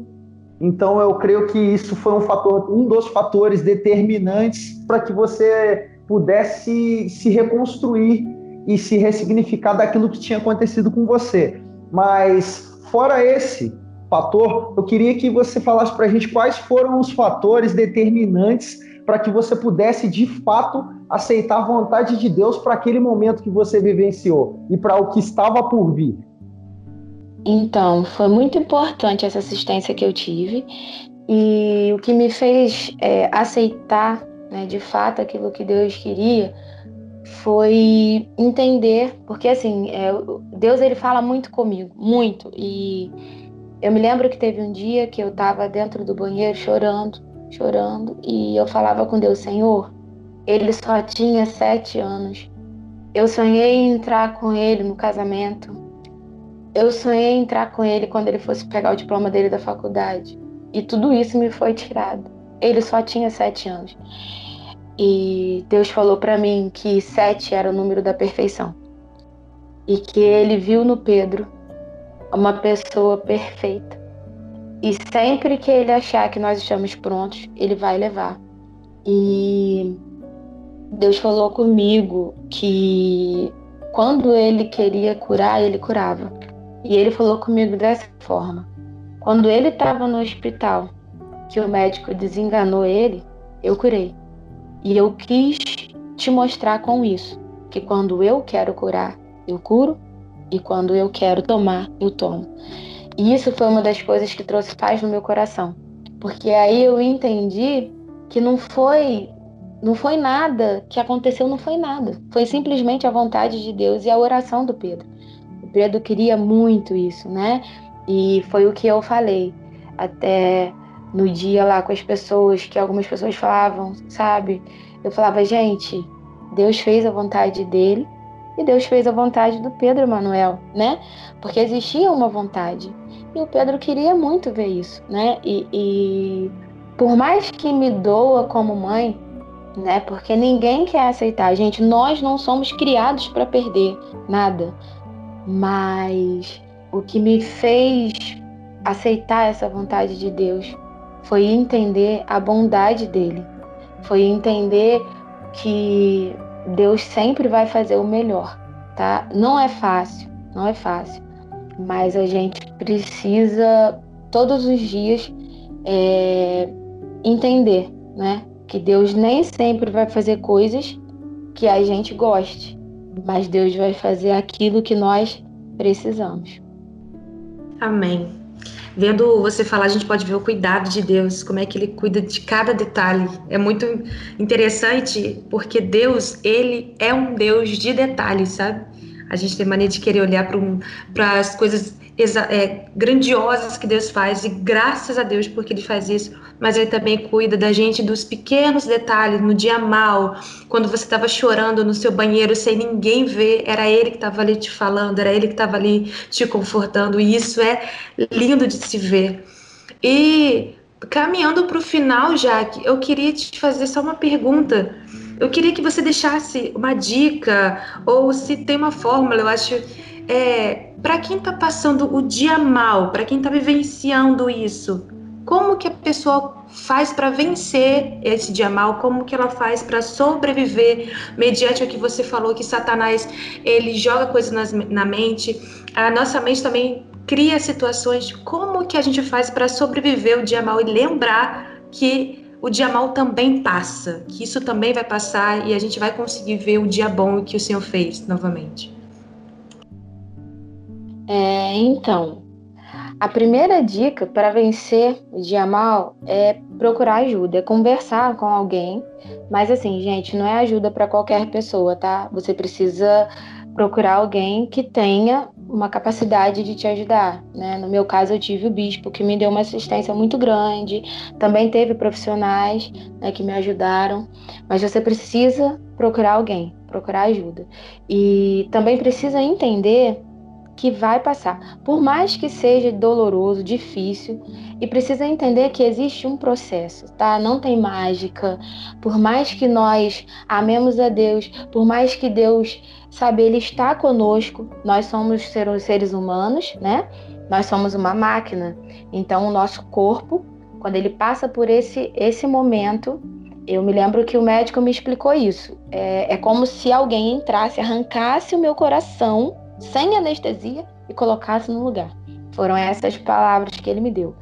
Então eu creio que isso foi um fator, um dos fatores determinantes para que você pudesse se reconstruir e se ressignificar daquilo que tinha acontecido com você. Mas fora esse fator, eu queria que você falasse para a gente quais foram os fatores determinantes para que você pudesse de fato aceitar a vontade de Deus para aquele momento que você vivenciou e para o que estava por vir. Então, foi muito importante essa assistência que eu tive e o que me fez é, aceitar, né, de fato, aquilo que Deus queria foi entender, porque assim, é, Deus ele fala muito comigo, muito. E eu me lembro que teve um dia que eu estava dentro do banheiro chorando, chorando, e eu falava com Deus, Senhor, ele só tinha sete anos. Eu sonhei em entrar com ele no casamento eu sonhei em entrar com ele quando ele fosse pegar o diploma dele da faculdade. E tudo isso me foi tirado. Ele só tinha sete anos. E Deus falou para mim que sete era o número da perfeição. E que ele viu no Pedro uma pessoa perfeita. E sempre que ele achar que nós estamos prontos, ele vai levar. E Deus falou comigo que quando ele queria curar, ele curava. E ele falou comigo dessa forma: quando ele estava no hospital, que o médico desenganou ele, eu curei. E eu quis te mostrar com isso que quando eu quero curar, eu curo E quando eu quero tomar, eu tomo. E isso foi uma das coisas que trouxe paz no meu coração. Porque aí eu entendi que não foi não foi nada que aconteceu, não foi nada. Foi simplesmente a vontade de Deus e a oração do Pedro. O Pedro queria muito isso, né? E foi o que eu falei até no dia lá com as pessoas, que algumas pessoas falavam, sabe? Eu falava, gente, Deus fez a vontade dele e Deus fez a vontade do Pedro Manuel, né? Porque existia uma vontade. E o Pedro queria muito ver isso, né? E, e por mais que me doa como mãe, né? Porque ninguém quer aceitar. Gente, nós não somos criados para perder nada. Mas o que me fez aceitar essa vontade de Deus foi entender a bondade dele. Foi entender que Deus sempre vai fazer o melhor, tá? Não é fácil, não é fácil, mas a gente precisa todos os dias é, entender, né? Que Deus nem sempre vai fazer coisas que a gente goste, mas Deus vai fazer aquilo que nós precisamos. Amém. Vendo você falar, a gente pode ver o cuidado de Deus, como é que ele cuida de cada detalhe. É muito interessante porque Deus, ele é um Deus de detalhes, sabe? A gente tem mania de querer olhar para um, as coisas é, grandiosas que Deus faz, e graças a Deus porque Ele faz isso, mas Ele também cuida da gente dos pequenos detalhes, no dia mal, quando você estava chorando no seu banheiro sem ninguém ver, era Ele que estava ali te falando, era Ele que estava ali te confortando, e isso é lindo de se ver. E caminhando para o final, Jaque, eu queria te fazer só uma pergunta. Eu queria que você deixasse uma dica, ou se tem uma fórmula, eu acho é, para quem está passando o dia mal, para quem está vivenciando isso, como que a pessoa faz para vencer esse dia mal? Como que ela faz para sobreviver mediante o que você falou que Satanás ele joga coisas na mente, a nossa mente também cria situações. Como que a gente faz para sobreviver o dia mal e lembrar que o dia mal também passa, que isso também vai passar e a gente vai conseguir ver o dia bom que o Senhor fez novamente? É, então, a primeira dica para vencer o dia mal é procurar ajuda, é conversar com alguém. Mas assim, gente, não é ajuda para qualquer pessoa, tá? Você precisa procurar alguém que tenha uma capacidade de te ajudar, né? No meu caso, eu tive o bispo que me deu uma assistência muito grande. Também teve profissionais né, que me ajudaram, mas você precisa procurar alguém, procurar ajuda. E também precisa entender que vai passar. Por mais que seja doloroso, difícil, e precisa entender que existe um processo, tá? Não tem mágica. Por mais que nós amemos a Deus, por mais que Deus, sabe, Ele está conosco, nós somos seres humanos, né? Nós somos uma máquina. Então, o nosso corpo, quando ele passa por esse, esse momento, eu me lembro que o médico me explicou isso. É, é como se alguém entrasse, arrancasse o meu coração sem anestesia e colocasse no lugar. Foram essas palavras que ele me deu.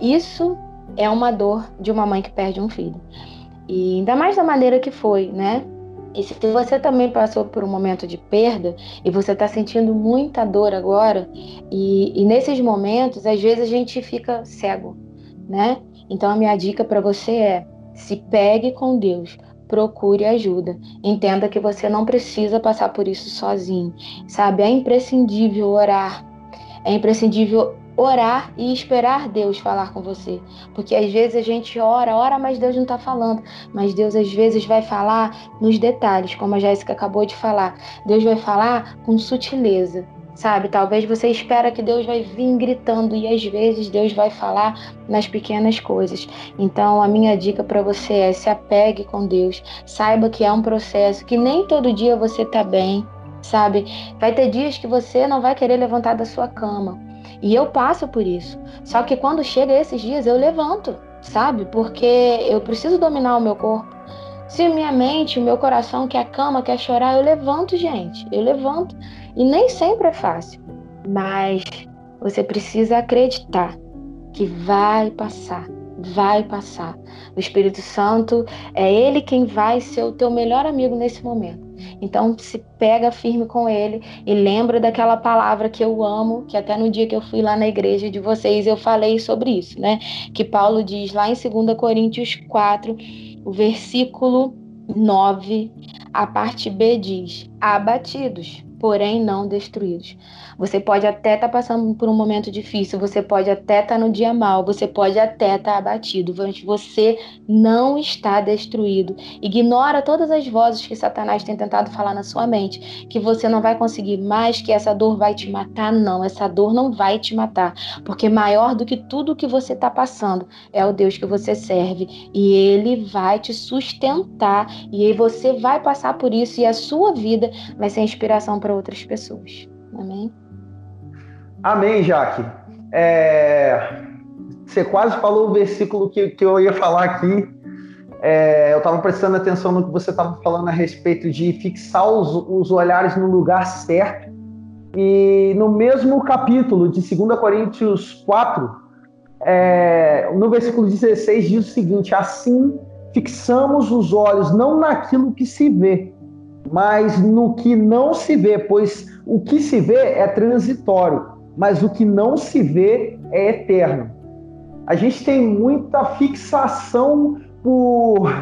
Isso é uma dor de uma mãe que perde um filho. E ainda mais da maneira que foi, né? E se você também passou por um momento de perda e você está sentindo muita dor agora, e, e nesses momentos, às vezes a gente fica cego, né? Então a minha dica para você é: se pegue com Deus, procure ajuda. Entenda que você não precisa passar por isso sozinho, sabe? É imprescindível orar. É imprescindível orar e esperar Deus falar com você. Porque às vezes a gente ora, ora, mas Deus não está falando. Mas Deus às vezes vai falar nos detalhes, como a Jéssica acabou de falar. Deus vai falar com sutileza sabe? Talvez você espera que Deus vai vir gritando e às vezes Deus vai falar nas pequenas coisas. Então, a minha dica para você é se apegue com Deus. Saiba que é um processo, que nem todo dia você tá bem, sabe? Vai ter dias que você não vai querer levantar da sua cama. E eu passo por isso. Só que quando chega esses dias eu levanto, sabe? Porque eu preciso dominar o meu corpo. Se minha mente, o meu coração quer a cama, quer chorar, eu levanto, gente. Eu levanto. E nem sempre é fácil, mas você precisa acreditar que vai passar, vai passar. O Espírito Santo é ele quem vai ser o teu melhor amigo nesse momento. Então se pega firme com ele e lembra daquela palavra que eu amo, que até no dia que eu fui lá na igreja de vocês eu falei sobre isso, né? Que Paulo diz lá em 2 Coríntios 4, o versículo 9, a parte B diz: abatidos, porém não destruídos. Você pode até estar tá passando por um momento difícil, você pode até estar tá no dia mal, você pode até estar tá abatido, mas você não está destruído. Ignora todas as vozes que Satanás tem tentado falar na sua mente, que você não vai conseguir mais, que essa dor vai te matar. Não, essa dor não vai te matar, porque maior do que tudo que você está passando é o Deus que você serve e ele vai te sustentar e aí você vai passar por isso e a sua vida vai ser inspiração para outras pessoas. Amém? Amém, Jaque. É... Você quase falou o versículo que, que eu ia falar aqui. É... Eu estava prestando atenção no que você estava falando a respeito de fixar os, os olhares no lugar certo. E no mesmo capítulo de 2 Coríntios 4, é... no versículo 16, diz o seguinte: Assim fixamos os olhos não naquilo que se vê, mas no que não se vê, pois o que se vê é transitório mas o que não se vê é eterno. A gente tem muita fixação por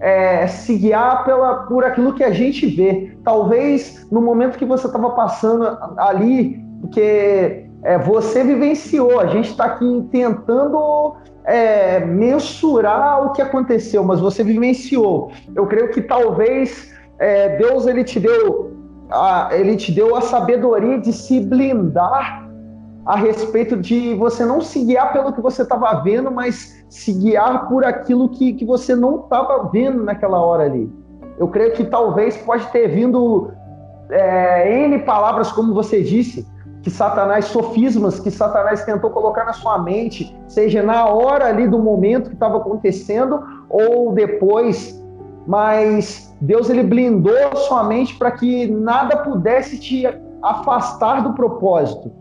é, se guiar pela, por aquilo que a gente vê. Talvez no momento que você estava passando ali, porque é, você vivenciou, a gente está aqui tentando é, mensurar o que aconteceu, mas você vivenciou. Eu creio que talvez é, Deus ele te deu a, ele te deu a sabedoria de se blindar a respeito de você não se guiar pelo que você estava vendo, mas se guiar por aquilo que, que você não estava vendo naquela hora ali. Eu creio que talvez pode ter vindo é, N palavras, como você disse, que Satanás, sofismas que Satanás tentou colocar na sua mente, seja na hora ali do momento que estava acontecendo ou depois, mas Deus ele blindou sua mente para que nada pudesse te afastar do propósito.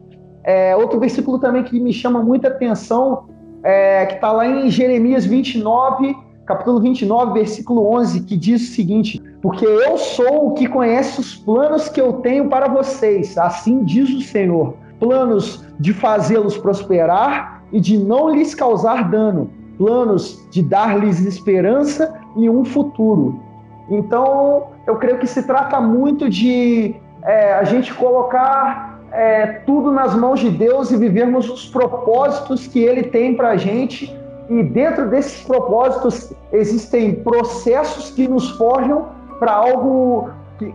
É, outro versículo também que me chama muita atenção, é, que está lá em Jeremias 29, capítulo 29, versículo 11, que diz o seguinte: Porque eu sou o que conhece os planos que eu tenho para vocês, assim diz o Senhor, planos de fazê-los prosperar e de não lhes causar dano, planos de dar-lhes esperança e um futuro. Então, eu creio que se trata muito de é, a gente colocar é, tudo nas mãos de Deus e vivermos os propósitos que Ele tem para a gente. E dentro desses propósitos existem processos que nos forjam para algo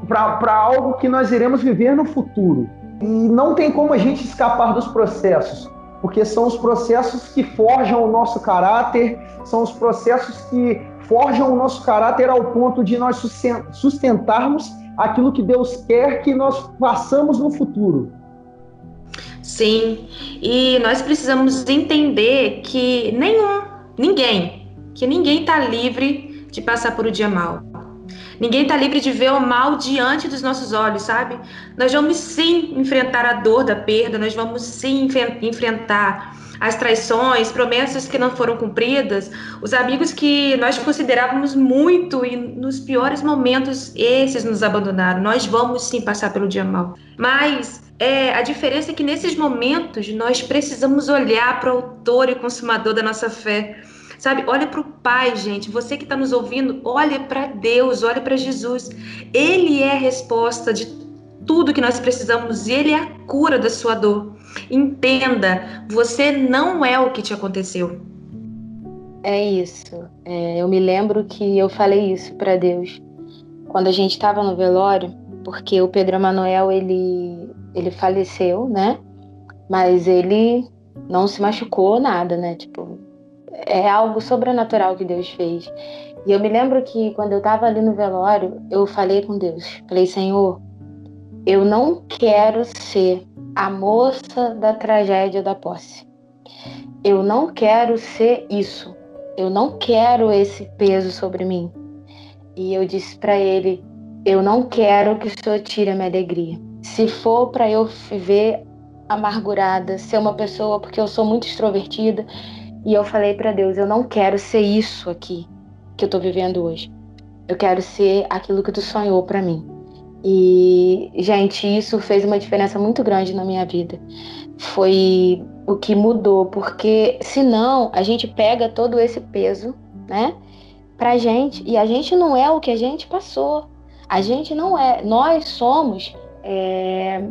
para algo que nós iremos viver no futuro. E não tem como a gente escapar dos processos, porque são os processos que forjam o nosso caráter, são os processos que forjam o nosso caráter ao ponto de nós sustentarmos aquilo que Deus quer que nós façamos no futuro. Sim, e nós precisamos entender que nenhum, ninguém, que ninguém está livre de passar por o um dia mal. Ninguém está livre de ver o mal diante dos nossos olhos, sabe? Nós vamos sim enfrentar a dor da perda, nós vamos sim enfrentar as traições, promessas que não foram cumpridas, os amigos que nós considerávamos muito e nos piores momentos esses nos abandonaram. Nós vamos sim passar pelo dia mal. Mas é, a diferença é que nesses momentos nós precisamos olhar para o autor e consumador da nossa fé. Sabe, olha para o Pai, gente. Você que está nos ouvindo, olha para Deus, olha para Jesus. Ele é a resposta de tudo que nós precisamos Ele é a cura da sua dor. Entenda, você não é o que te aconteceu. É isso. É, eu me lembro que eu falei isso para Deus quando a gente estava no velório, porque o Pedro Emanuel ele ele faleceu, né? Mas ele não se machucou nada, né? Tipo, é algo sobrenatural que Deus fez. E eu me lembro que quando eu tava ali no velório, eu falei com Deus. Falei, Senhor, eu não quero ser a moça da tragédia da posse. Eu não quero ser isso. Eu não quero esse peso sobre mim. E eu disse para ele: Eu não quero que o Senhor tire a minha alegria. Se for para eu viver amargurada, ser uma pessoa, porque eu sou muito extrovertida, E eu falei para Deus, eu não quero ser isso aqui que eu tô vivendo hoje. Eu quero ser aquilo que tu sonhou para mim. E, gente, isso fez uma diferença muito grande na minha vida. Foi o que mudou, porque senão a gente pega todo esse peso, né, pra gente, e a gente não é o que a gente passou. A gente não é. Nós somos. É,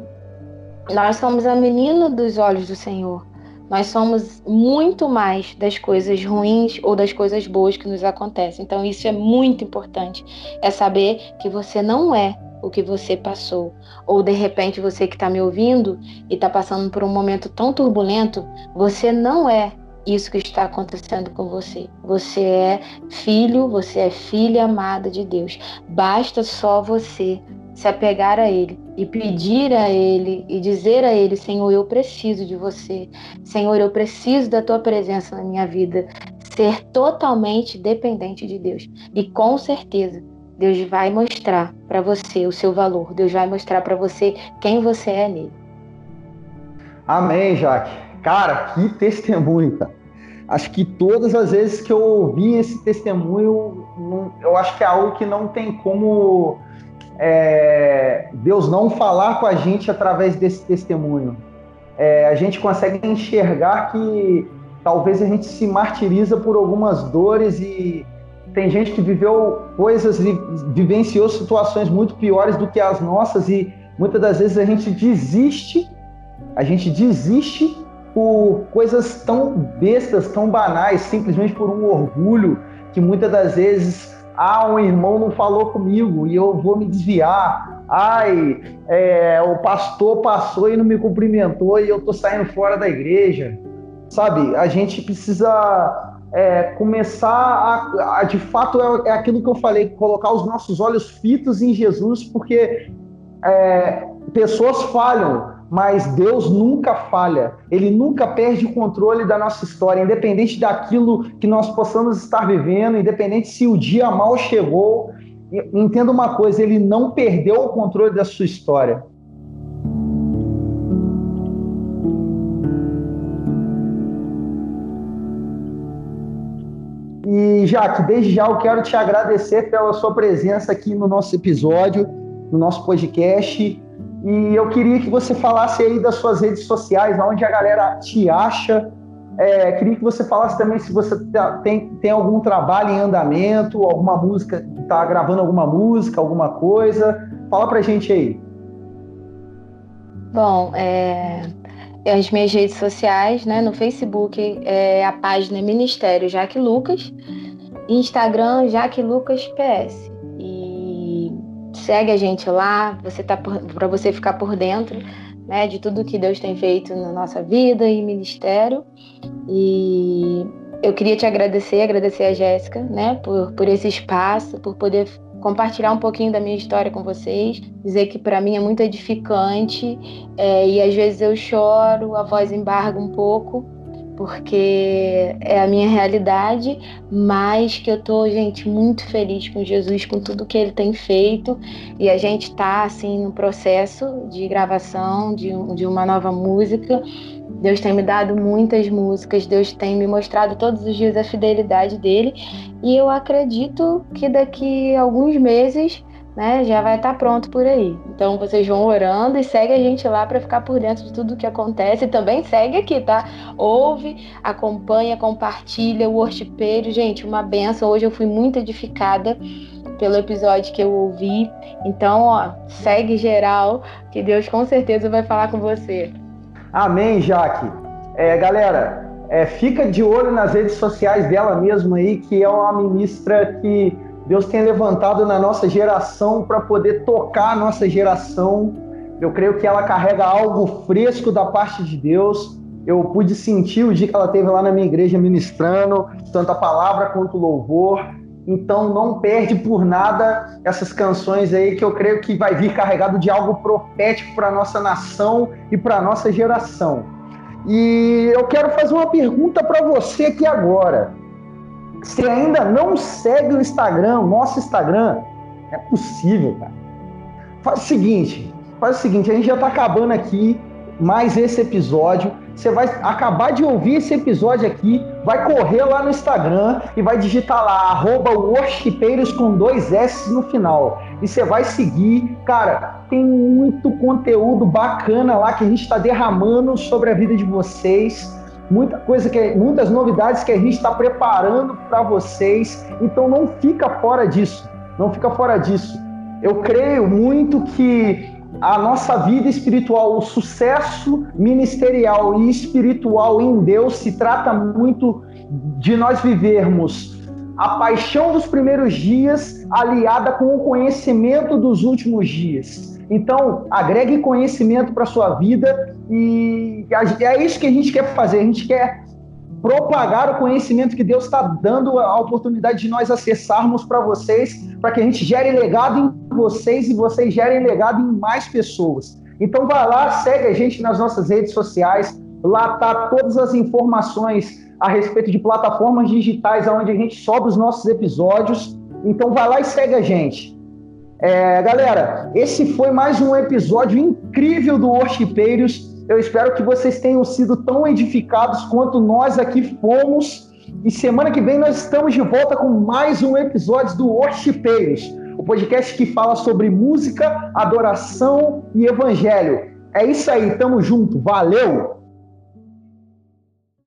nós somos a menina dos olhos do Senhor. Nós somos muito mais das coisas ruins ou das coisas boas que nos acontecem. Então, isso é muito importante. É saber que você não é o que você passou. Ou de repente você que está me ouvindo e está passando por um momento tão turbulento, você não é isso que está acontecendo com você. Você é filho, você é filha amada de Deus. Basta só você se apegar a Ele e pedir a Ele e dizer a Ele: Senhor, eu preciso de você. Senhor, eu preciso da tua presença na minha vida. Ser totalmente dependente de Deus. E com certeza, Deus vai mostrar para você o seu valor. Deus vai mostrar para você quem você é nele. Amém, Jaque. Cara, que testemunho, cara. Acho que todas as vezes que eu ouvi esse testemunho, eu acho que é algo que não tem como é, Deus não falar com a gente através desse testemunho. É, a gente consegue enxergar que talvez a gente se martiriza por algumas dores e tem gente que viveu coisas e vivenciou situações muito piores do que as nossas e muitas das vezes a gente desiste, a gente desiste por coisas tão bestas, tão banais, simplesmente por um orgulho que muitas das vezes ah, um irmão não falou comigo e eu vou me desviar. Ai, é, o pastor passou e não me cumprimentou e eu tô saindo fora da igreja. Sabe, a gente precisa é, começar a, a, de fato, é, é, aquilo que eu falei, colocar os nossos olhos fitos em Jesus, porque é, pessoas falham, mas Deus nunca falha, Ele nunca perde o controle da nossa história, independente daquilo que nós possamos estar vivendo, independente se o dia mal chegou. Entenda uma coisa: Ele não perdeu o controle da sua história. E Jaque, desde já eu quero te agradecer pela sua presença aqui no nosso episódio, no nosso podcast. E eu queria que você falasse aí das suas redes sociais, onde a galera te acha. É, queria que você falasse também se você tá, tem, tem algum trabalho em andamento, alguma música, está gravando alguma música, alguma coisa. Fala pra gente aí. Bom, é, as minhas redes sociais, né? No Facebook é a página Ministério Jaque Lucas, Instagram Jaque Lucas PS segue a gente lá, você tá para você ficar por dentro, né, de tudo que Deus tem feito na nossa vida e ministério. E eu queria te agradecer, agradecer a Jéssica, né, por, por esse espaço, por poder compartilhar um pouquinho da minha história com vocês, dizer que para mim é muito edificante é, e às vezes eu choro, a voz embarga um pouco, porque é a minha realidade, mas que eu tô, gente, muito feliz com Jesus, com tudo que ele tem feito, e a gente tá, assim, no processo de gravação de, de uma nova música. Deus tem me dado muitas músicas, Deus tem me mostrado todos os dias a fidelidade dele, e eu acredito que daqui a alguns meses né, já vai estar pronto por aí. Então vocês vão orando e segue a gente lá para ficar por dentro de tudo que acontece. E também segue aqui, tá? Ouve, acompanha, compartilha o worshipeiro. Gente, uma benção. Hoje eu fui muito edificada pelo episódio que eu ouvi. Então, ó, segue geral, que Deus com certeza vai falar com você. Amém, Jaque. É, galera, é, fica de olho nas redes sociais dela mesma aí, que é uma ministra que Deus tem levantado na nossa geração para poder tocar a nossa geração. Eu creio que ela carrega algo fresco da parte de Deus. Eu pude sentir o dia que ela teve lá na minha igreja ministrando, tanto a palavra quanto o louvor. Então não perde por nada essas canções aí que eu creio que vai vir carregado de algo profético para nossa nação e para nossa geração. E eu quero fazer uma pergunta para você aqui agora. Se ainda não segue o Instagram, nosso Instagram, é possível, cara. Faz o seguinte, faz o seguinte, a gente já está acabando aqui. Mais esse episódio. Você vai acabar de ouvir esse episódio aqui, vai correr lá no Instagram e vai digitar lá, arroba worshipeiros com dois S no final. E você vai seguir. Cara, tem muito conteúdo bacana lá que a gente está derramando sobre a vida de vocês. Muita coisa que, muitas novidades que a gente está preparando para vocês. Então não fica fora disso. Não fica fora disso. Eu creio muito que a nossa vida espiritual, o sucesso ministerial e espiritual em Deus se trata muito de nós vivermos a paixão dos primeiros dias aliada com o conhecimento dos últimos dias. Então, agregue conhecimento para sua vida e é isso que a gente quer fazer. A gente quer propagar o conhecimento que Deus está dando a oportunidade de nós acessarmos para vocês, para que a gente gere legado em vocês e vocês gerem legado em mais pessoas. Então vai lá, segue a gente nas nossas redes sociais, lá tá todas as informações a respeito de plataformas digitais onde a gente sobe os nossos episódios. Então vai lá e segue a gente. É, galera, esse foi mais um episódio incrível do Worshipeiros. Eu espero que vocês tenham sido tão edificados quanto nós aqui fomos. E semana que vem nós estamos de volta com mais um episódio do Worshipeiros, o podcast que fala sobre música, adoração e evangelho. É isso aí, tamo junto, valeu!